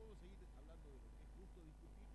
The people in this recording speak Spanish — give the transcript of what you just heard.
puedo seguir hablando de lo que es justo discutir,